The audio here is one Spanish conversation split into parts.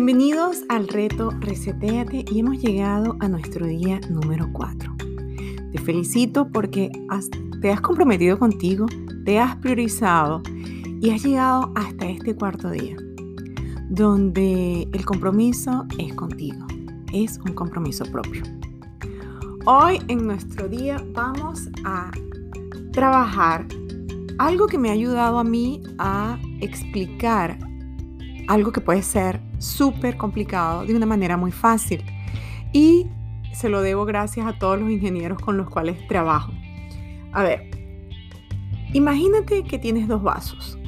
Bienvenidos al reto Reseteate y hemos llegado a nuestro día número 4. Te felicito porque te has comprometido contigo, te has priorizado y has llegado hasta este cuarto día, donde el compromiso es contigo, es un compromiso propio. Hoy en nuestro día vamos a trabajar algo que me ha ayudado a mí a explicar algo que puede ser súper complicado de una manera muy fácil. Y se lo debo gracias a todos los ingenieros con los cuales trabajo. A ver, imagínate que tienes dos vasos.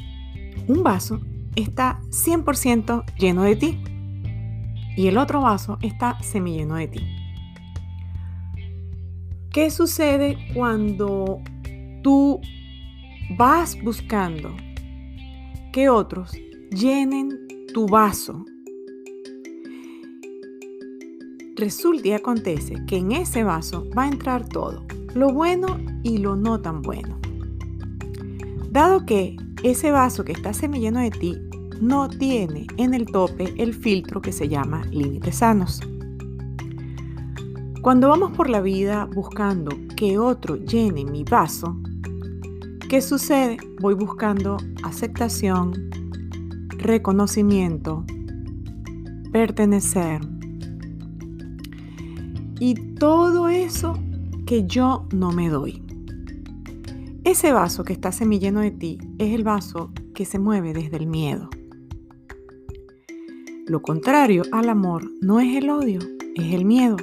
Un vaso está 100% lleno de ti y el otro vaso está semilleno de ti. ¿Qué sucede cuando tú vas buscando que otros llenen tu vaso. Resulta y acontece que en ese vaso va a entrar todo, lo bueno y lo no tan bueno. Dado que ese vaso que está semilleno de ti no tiene en el tope el filtro que se llama límites sanos. Cuando vamos por la vida buscando que otro llene mi vaso, ¿qué sucede? Voy buscando aceptación, reconocimiento, pertenecer. Y todo eso que yo no me doy. Ese vaso que está semilleno de ti es el vaso que se mueve desde el miedo. Lo contrario al amor no es el odio, es el miedo.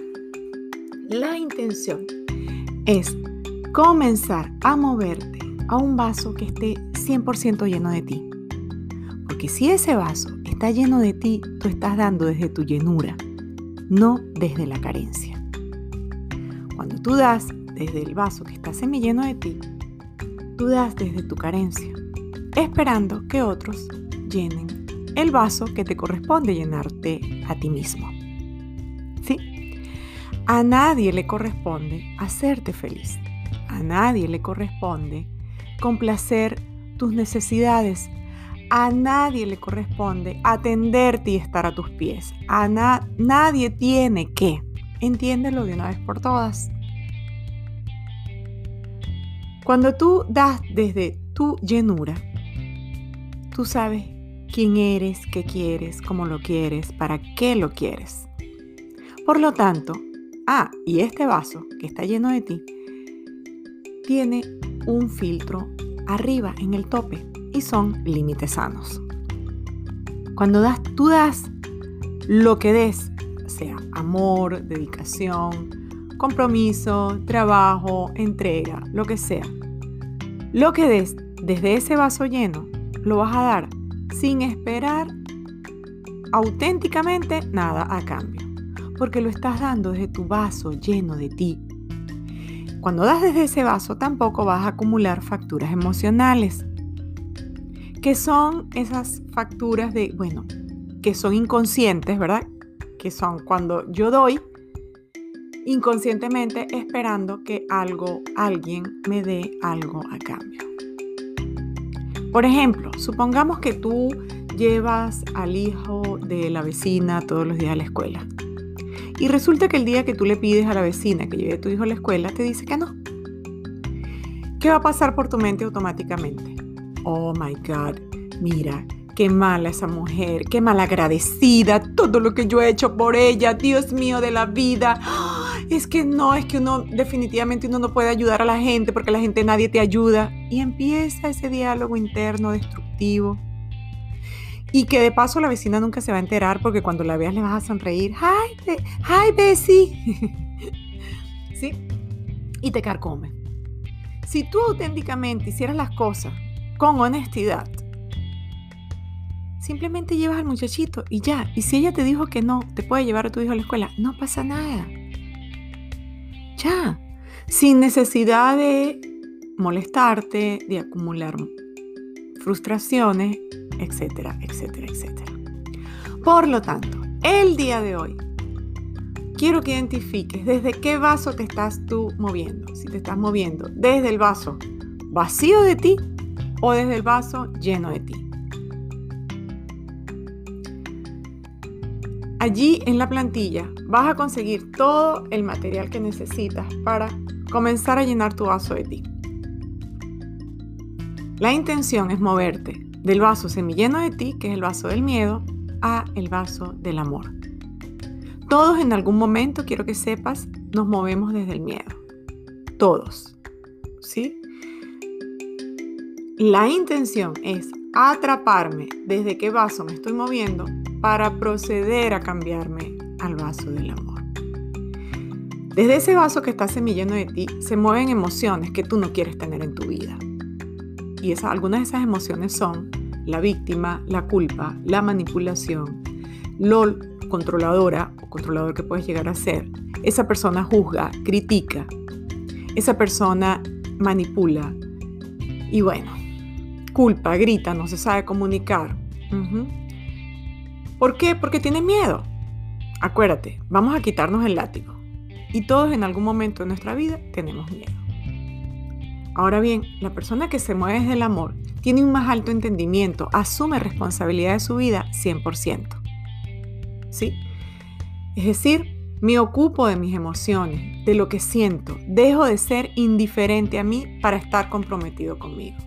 La intención es comenzar a moverte a un vaso que esté 100% lleno de ti. Porque si ese vaso está lleno de ti, tú estás dando desde tu llenura, no desde la carencia. Cuando tú das desde el vaso que está semilleno de ti, tú das desde tu carencia, esperando que otros llenen el vaso que te corresponde llenarte a ti mismo. ¿Sí? A nadie le corresponde hacerte feliz. A nadie le corresponde complacer tus necesidades a nadie le corresponde atenderte y estar a tus pies. A nadie tiene que. Entiéndelo de una vez por todas. Cuando tú das desde tu llenura, tú sabes quién eres, qué quieres, cómo lo quieres, para qué lo quieres. Por lo tanto, ah, y este vaso que está lleno de ti, tiene un filtro arriba en el tope y son límites sanos. Cuando das, tú das lo que des, sea amor, dedicación, compromiso, trabajo, entrega, lo que sea. Lo que des desde ese vaso lleno, lo vas a dar sin esperar auténticamente nada a cambio, porque lo estás dando desde tu vaso lleno de ti. Cuando das desde ese vaso tampoco vas a acumular facturas emocionales que son esas facturas de, bueno, que son inconscientes, ¿verdad? Que son cuando yo doy inconscientemente esperando que algo, alguien me dé algo a cambio. Por ejemplo, supongamos que tú llevas al hijo de la vecina todos los días a la escuela. Y resulta que el día que tú le pides a la vecina que lleve a tu hijo a la escuela, te dice que no. ¿Qué va a pasar por tu mente automáticamente? oh my God, mira, qué mala esa mujer, qué malagradecida, todo lo que yo he hecho por ella, Dios mío de la vida. Es que no, es que uno definitivamente uno no puede ayudar a la gente porque la gente nadie te ayuda. Y empieza ese diálogo interno destructivo. Y que de paso la vecina nunca se va a enterar porque cuando la veas le vas a sonreír. ¡Hi, hi Bessie! ¿Sí? Y te carcome. Si tú auténticamente hicieras las cosas con honestidad. Simplemente llevas al muchachito y ya. Y si ella te dijo que no, te puede llevar a tu hijo a la escuela, no pasa nada. Ya. Sin necesidad de molestarte, de acumular frustraciones, etcétera, etcétera, etcétera. Por lo tanto, el día de hoy, quiero que identifiques desde qué vaso te estás tú moviendo. Si te estás moviendo desde el vaso vacío de ti o desde el vaso lleno de ti. Allí en la plantilla vas a conseguir todo el material que necesitas para comenzar a llenar tu vaso de ti. La intención es moverte del vaso semilleno de ti, que es el vaso del miedo, a el vaso del amor. Todos en algún momento, quiero que sepas, nos movemos desde el miedo. Todos. ¿Sí? La intención es atraparme desde qué vaso me estoy moviendo para proceder a cambiarme al vaso del amor. Desde ese vaso que está semilleno de ti se mueven emociones que tú no quieres tener en tu vida. Y algunas de esas emociones son la víctima, la culpa, la manipulación, lo controladora o controlador que puedes llegar a ser. Esa persona juzga, critica, esa persona manipula y bueno, culpa, grita, no se sabe comunicar. ¿Por qué? Porque tiene miedo. Acuérdate, vamos a quitarnos el látigo. Y todos en algún momento de nuestra vida tenemos miedo. Ahora bien, la persona que se mueve desde el amor tiene un más alto entendimiento, asume responsabilidad de su vida 100%. ¿Sí? Es decir, me ocupo de mis emociones, de lo que siento, dejo de ser indiferente a mí para estar comprometido conmigo.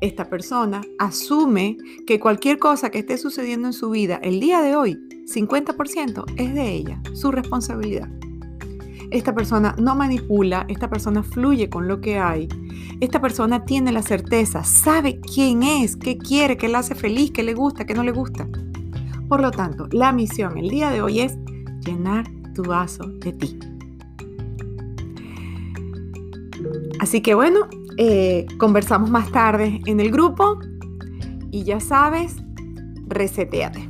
Esta persona asume que cualquier cosa que esté sucediendo en su vida el día de hoy, 50% es de ella, su responsabilidad. Esta persona no manipula, esta persona fluye con lo que hay. Esta persona tiene la certeza, sabe quién es, qué quiere, qué le hace feliz, qué le gusta, qué no le gusta. Por lo tanto, la misión el día de hoy es llenar tu vaso de ti. Así que bueno, eh, conversamos más tarde en el grupo y ya sabes, reseteate.